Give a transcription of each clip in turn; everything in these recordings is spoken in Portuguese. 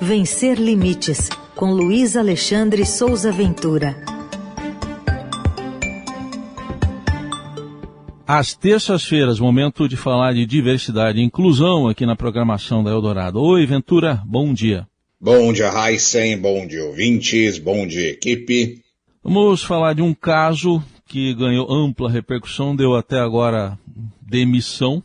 Vencer Limites, com Luiz Alexandre Souza Ventura. Às terças-feiras, momento de falar de diversidade e inclusão aqui na programação da Eldorado. Oi, Ventura, bom dia. Bom dia, Heisen, bom dia, ouvintes, bom dia, equipe. Vamos falar de um caso que ganhou ampla repercussão, deu até agora demissão.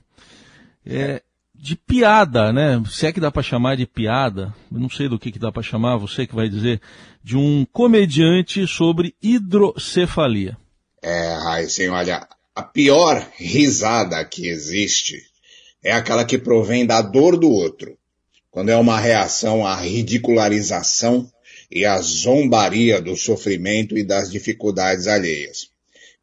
É, de piada, né? Se é que dá para chamar de piada, não sei do que, que dá para chamar, você que vai dizer, de um comediante sobre hidrocefalia. É, Raíssen, olha, a pior risada que existe é aquela que provém da dor do outro, quando é uma reação à ridicularização e à zombaria do sofrimento e das dificuldades alheias.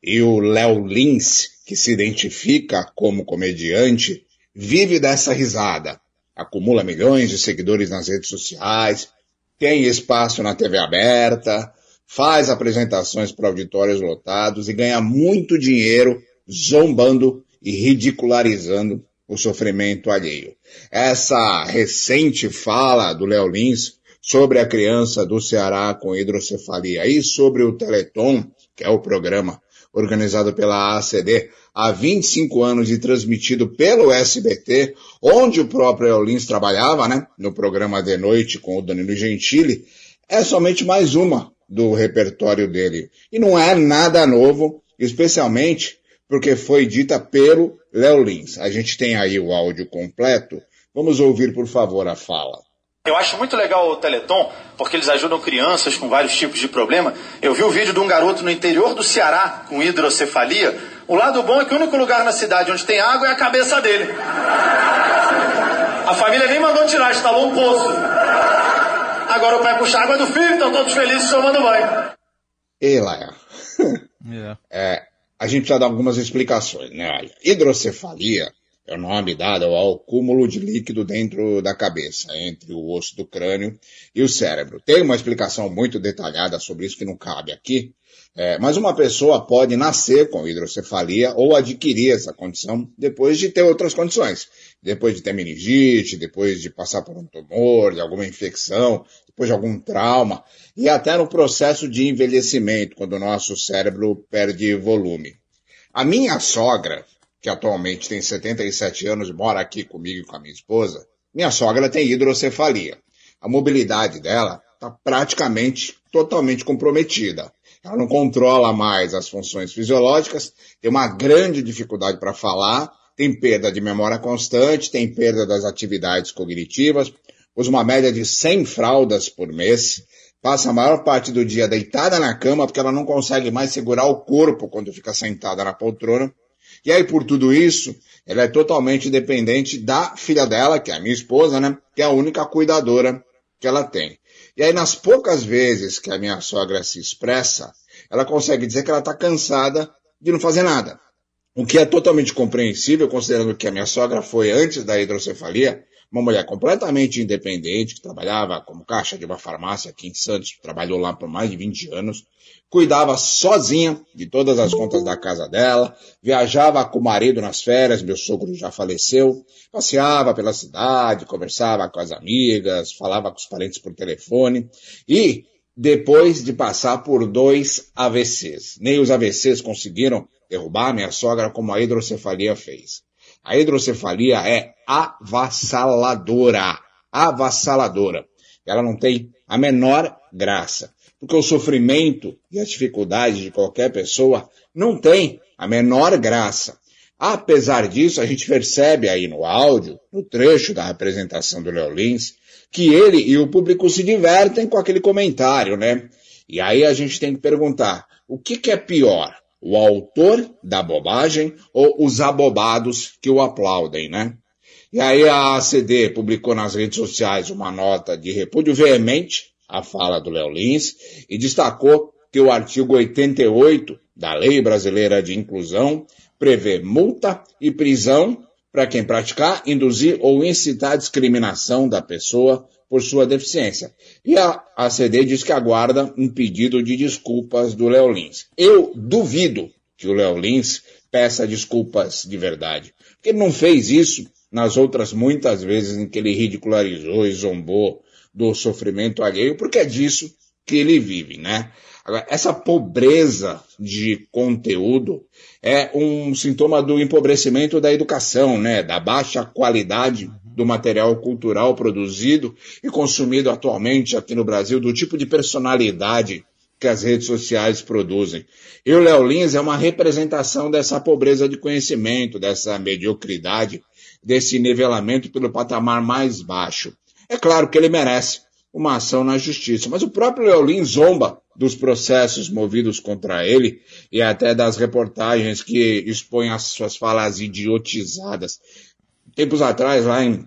E o Léo Lins, que se identifica como comediante, vive dessa risada. Acumula milhões de seguidores nas redes sociais, tem espaço na TV aberta, faz apresentações para auditórios lotados e ganha muito dinheiro zombando e ridicularizando o sofrimento alheio. Essa recente fala do Léo Lins sobre a criança do Ceará com hidrocefalia e sobre o Teleton, que é o programa organizado pela ACD, há 25 anos e transmitido pelo SBT, onde o próprio Eulins trabalhava, né, no programa de noite com o Danilo Gentili, é somente mais uma do repertório dele. E não é nada novo, especialmente porque foi dita pelo Léo Lins. A gente tem aí o áudio completo. Vamos ouvir, por favor, a fala. Eu acho muito legal o Teleton, porque eles ajudam crianças com vários tipos de problema. Eu vi o vídeo de um garoto no interior do Ceará com hidrocefalia. O lado bom é que o único lugar na cidade onde tem água é a cabeça dele. A família nem mandou tirar, instalou um poço. Agora o pai puxa a água do filho, estão todos felizes tomando banho. E lá, yeah. é, a gente precisa dar algumas explicações, né? Olha, hidrocefalia é o nome dado ao cúmulo de líquido dentro da cabeça, entre o osso do crânio e o cérebro. Tem uma explicação muito detalhada sobre isso que não cabe aqui, é, mas uma pessoa pode nascer com hidrocefalia ou adquirir essa condição depois de ter outras condições. Depois de ter meningite, depois de passar por um tumor, de alguma infecção, depois de algum trauma, e até no processo de envelhecimento, quando o nosso cérebro perde volume. A minha sogra, que atualmente tem 77 anos mora aqui comigo e com a minha esposa, minha sogra tem hidrocefalia. A mobilidade dela está praticamente totalmente comprometida. Ela não controla mais as funções fisiológicas, tem uma grande dificuldade para falar, tem perda de memória constante, tem perda das atividades cognitivas, usa uma média de 100 fraldas por mês, passa a maior parte do dia deitada na cama porque ela não consegue mais segurar o corpo quando fica sentada na poltrona. E aí, por tudo isso, ela é totalmente dependente da filha dela, que é a minha esposa, né? Que é a única cuidadora que ela tem. E aí, nas poucas vezes que a minha sogra se expressa, ela consegue dizer que ela está cansada de não fazer nada. O que é totalmente compreensível, considerando que a minha sogra foi, antes da hidrocefalia, uma mulher completamente independente, que trabalhava como caixa de uma farmácia aqui em Santos, trabalhou lá por mais de 20 anos, cuidava sozinha de todas as contas da casa dela, viajava com o marido nas férias, meu sogro já faleceu, passeava pela cidade, conversava com as amigas, falava com os parentes por telefone e depois de passar por dois AVCs. Nem os AVCs conseguiram derrubar minha sogra como a hidrocefalia fez. A hidrocefalia é avassaladora. Avassaladora. Ela não tem a menor graça. Porque o sofrimento e as dificuldades de qualquer pessoa não tem a menor graça. Apesar disso, a gente percebe aí no áudio, no trecho da apresentação do Léo Lins, que ele e o público se divertem com aquele comentário, né? E aí a gente tem que perguntar, o que, que é pior? O autor da bobagem ou os abobados que o aplaudem, né? E aí a ACD publicou nas redes sociais uma nota de repúdio veemente à fala do Léo Lins e destacou que o artigo 88 da Lei Brasileira de Inclusão prevê multa e prisão para quem praticar, induzir ou incitar discriminação da pessoa por sua deficiência. E a ACD diz que aguarda um pedido de desculpas do Léo Lins. Eu duvido que o Léo Lins peça desculpas de verdade. Porque ele não fez isso nas outras muitas vezes em que ele ridicularizou e zombou do sofrimento alheio, porque é disso que ele vive, né? Agora, essa pobreza de conteúdo é um sintoma do empobrecimento da educação, né? Da baixa qualidade do material cultural produzido e consumido atualmente aqui no Brasil, do tipo de personalidade que as redes sociais produzem. E o Léo Lins é uma representação dessa pobreza de conhecimento, dessa mediocridade, desse nivelamento pelo patamar mais baixo. É claro que ele merece uma ação na justiça, mas o próprio Léo Lins zomba dos processos movidos contra ele e até das reportagens que expõem as suas falas idiotizadas. Tempos atrás, lá em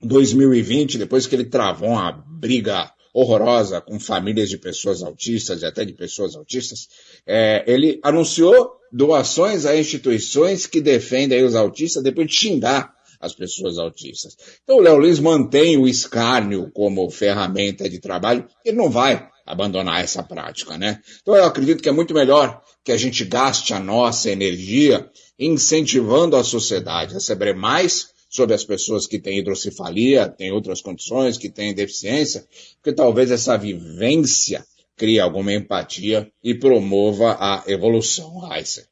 2020, depois que ele travou uma briga horrorosa com famílias de pessoas autistas e até de pessoas autistas, é, ele anunciou doações a instituições que defendem os autistas depois de xingar as pessoas autistas. Então o Léo Lins mantém o escárnio como ferramenta de trabalho, ele não vai abandonar essa prática, né? Então eu acredito que é muito melhor que a gente gaste a nossa energia incentivando a sociedade a saber mais sobre as pessoas que têm hidrocefalia, têm outras condições, que têm deficiência, porque talvez essa vivência crie alguma empatia e promova a evolução, Heiser.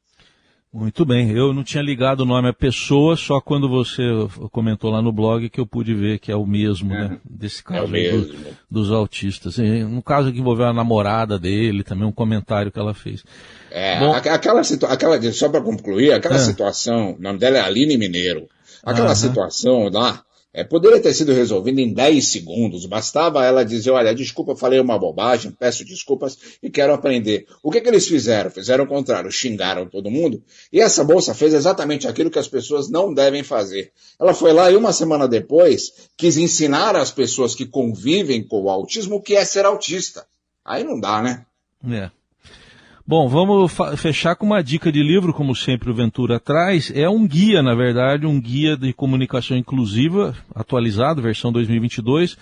Muito bem, eu não tinha ligado o nome à pessoa, só quando você comentou lá no blog que eu pude ver que é o mesmo, é, né? Desse caso é mesmo. Do, dos autistas. No caso que envolveu a namorada dele, também um comentário que ela fez. É, Bom, aquela, aquela, só para concluir, aquela é. situação, o nome dela é Aline Mineiro. Aquela uhum. situação lá é, poderia ter sido resolvida em 10 segundos. Bastava ela dizer, olha, desculpa, falei uma bobagem, peço desculpas e quero aprender. O que, que eles fizeram? Fizeram o contrário, xingaram todo mundo. E essa moça fez exatamente aquilo que as pessoas não devem fazer. Ela foi lá e uma semana depois quis ensinar às pessoas que convivem com o autismo o que é ser autista. Aí não dá, né? É. Bom, vamos fechar com uma dica de livro, como sempre o Ventura traz. É um guia, na verdade, um guia de comunicação inclusiva, atualizado, versão 2022,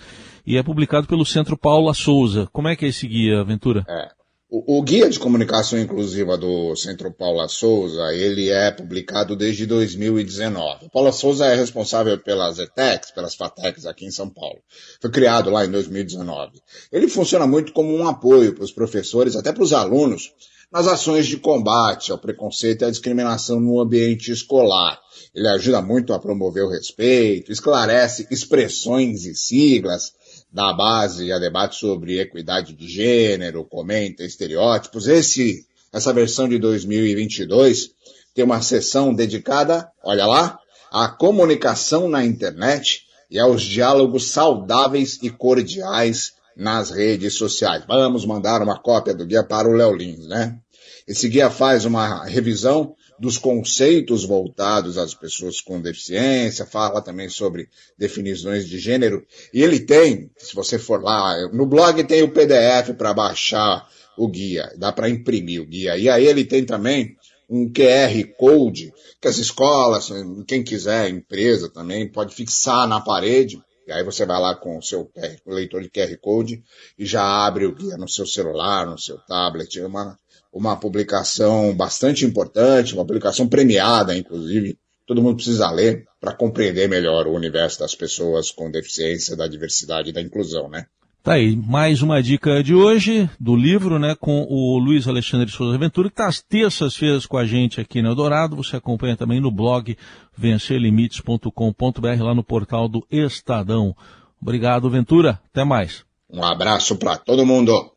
e é publicado pelo Centro Paula Souza. Como é que é esse guia, Ventura? É. O, o, Guia de Comunicação Inclusiva do Centro Paula Souza, ele é publicado desde 2019. Paula Souza é responsável pelas ETECs, pelas FATECs aqui em São Paulo. Foi criado lá em 2019. Ele funciona muito como um apoio para os professores, até para os alunos, nas ações de combate ao preconceito e à discriminação no ambiente escolar. Ele ajuda muito a promover o respeito, esclarece expressões e siglas, dá base a debate sobre equidade de gênero, comenta estereótipos. Esse, essa versão de 2022 tem uma sessão dedicada, olha lá, à comunicação na internet e aos diálogos saudáveis e cordiais nas redes sociais. Vamos mandar uma cópia do guia para o Léo Lins, né? Esse guia faz uma revisão dos conceitos voltados às pessoas com deficiência, fala também sobre definições de gênero, e ele tem, se você for lá, no blog tem o PDF para baixar o guia, dá para imprimir o guia, e aí ele tem também um QR Code, que as escolas, quem quiser, empresa também, pode fixar na parede, aí você vai lá com o seu leitor de QR Code e já abre o guia no seu celular, no seu tablet. É uma, uma publicação bastante importante, uma publicação premiada, inclusive. Todo mundo precisa ler para compreender melhor o universo das pessoas com deficiência, da diversidade e da inclusão, né? Tá aí, mais uma dica de hoje do livro, né, com o Luiz Alexandre Souza Ventura, que está às terças-feiras com a gente aqui no Eldorado. Você acompanha também no blog vencerlimites.com.br, lá no portal do Estadão. Obrigado, Ventura. Até mais. Um abraço para todo mundo.